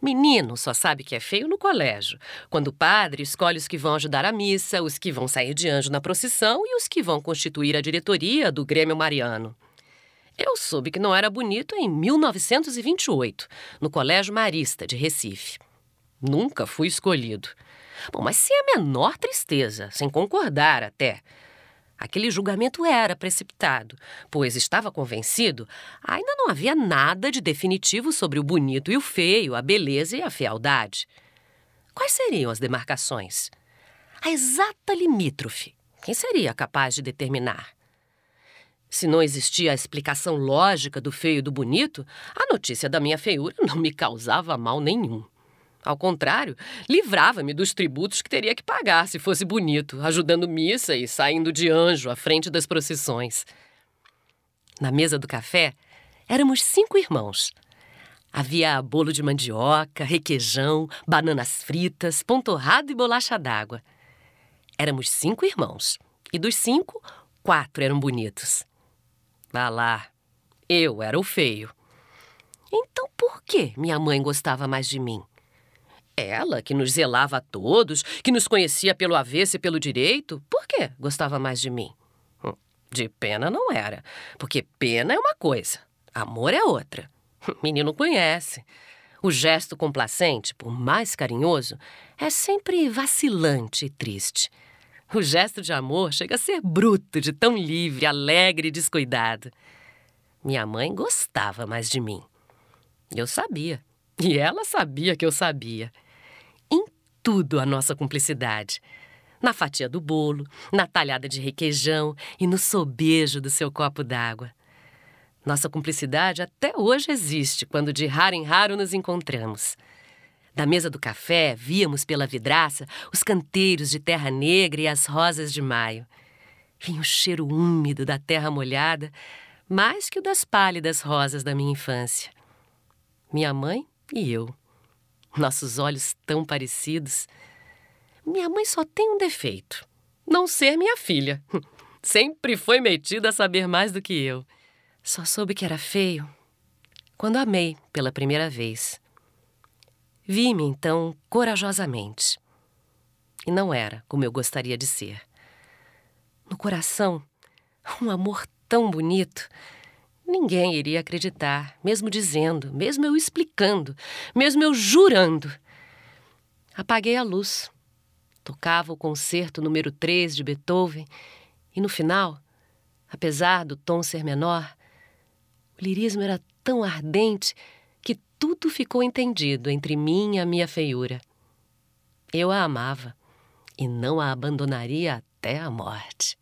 Menino só sabe que é feio no colégio, quando o padre escolhe os que vão ajudar a missa, os que vão sair de anjo na procissão e os que vão constituir a diretoria do Grêmio Mariano. Eu soube que não era bonito em 1928, no Colégio Marista de Recife. Nunca fui escolhido. Bom, mas sem a menor tristeza, sem concordar até. Aquele julgamento era precipitado, pois estava convencido, ainda não havia nada de definitivo sobre o bonito e o feio, a beleza e a fealdade. Quais seriam as demarcações? A exata limítrofe. Quem seria capaz de determinar? Se não existia a explicação lógica do feio e do bonito, a notícia da minha feiura não me causava mal nenhum. Ao contrário, livrava-me dos tributos que teria que pagar se fosse bonito, ajudando missa e saindo de anjo à frente das procissões. Na mesa do café, éramos cinco irmãos. Havia bolo de mandioca, requeijão, bananas fritas, pão torrado e bolacha d'água. Éramos cinco irmãos, e dos cinco, quatro eram bonitos. Vá lá, eu era o feio. Então por que minha mãe gostava mais de mim? Ela, que nos zelava a todos, que nos conhecia pelo avesso e pelo direito, por que gostava mais de mim? Hum, de pena não era, porque pena é uma coisa, amor é outra. Menino conhece. O gesto complacente, por mais carinhoso, é sempre vacilante e triste. O gesto de amor chega a ser bruto, de tão livre, alegre e descuidado. Minha mãe gostava mais de mim. Eu sabia. E ela sabia que eu sabia tudo a nossa cumplicidade. Na fatia do bolo, na talhada de requeijão e no sobejo do seu copo d'água. Nossa cumplicidade até hoje existe quando de raro em raro nos encontramos. Da mesa do café, víamos pela vidraça os canteiros de terra negra e as rosas de maio. Vinha o cheiro úmido da terra molhada, mais que o das pálidas rosas da minha infância. Minha mãe e eu nossos olhos tão parecidos. Minha mãe só tem um defeito: não ser minha filha. Sempre foi metida a saber mais do que eu. Só soube que era feio quando amei pela primeira vez. Vi-me então corajosamente. E não era como eu gostaria de ser. No coração, um amor tão bonito Ninguém iria acreditar, mesmo dizendo, mesmo eu explicando, mesmo eu jurando. Apaguei a luz. Tocava o concerto número 3 de Beethoven e no final, apesar do tom ser menor, o lirismo era tão ardente que tudo ficou entendido entre mim e a minha feiura. Eu a amava e não a abandonaria até a morte.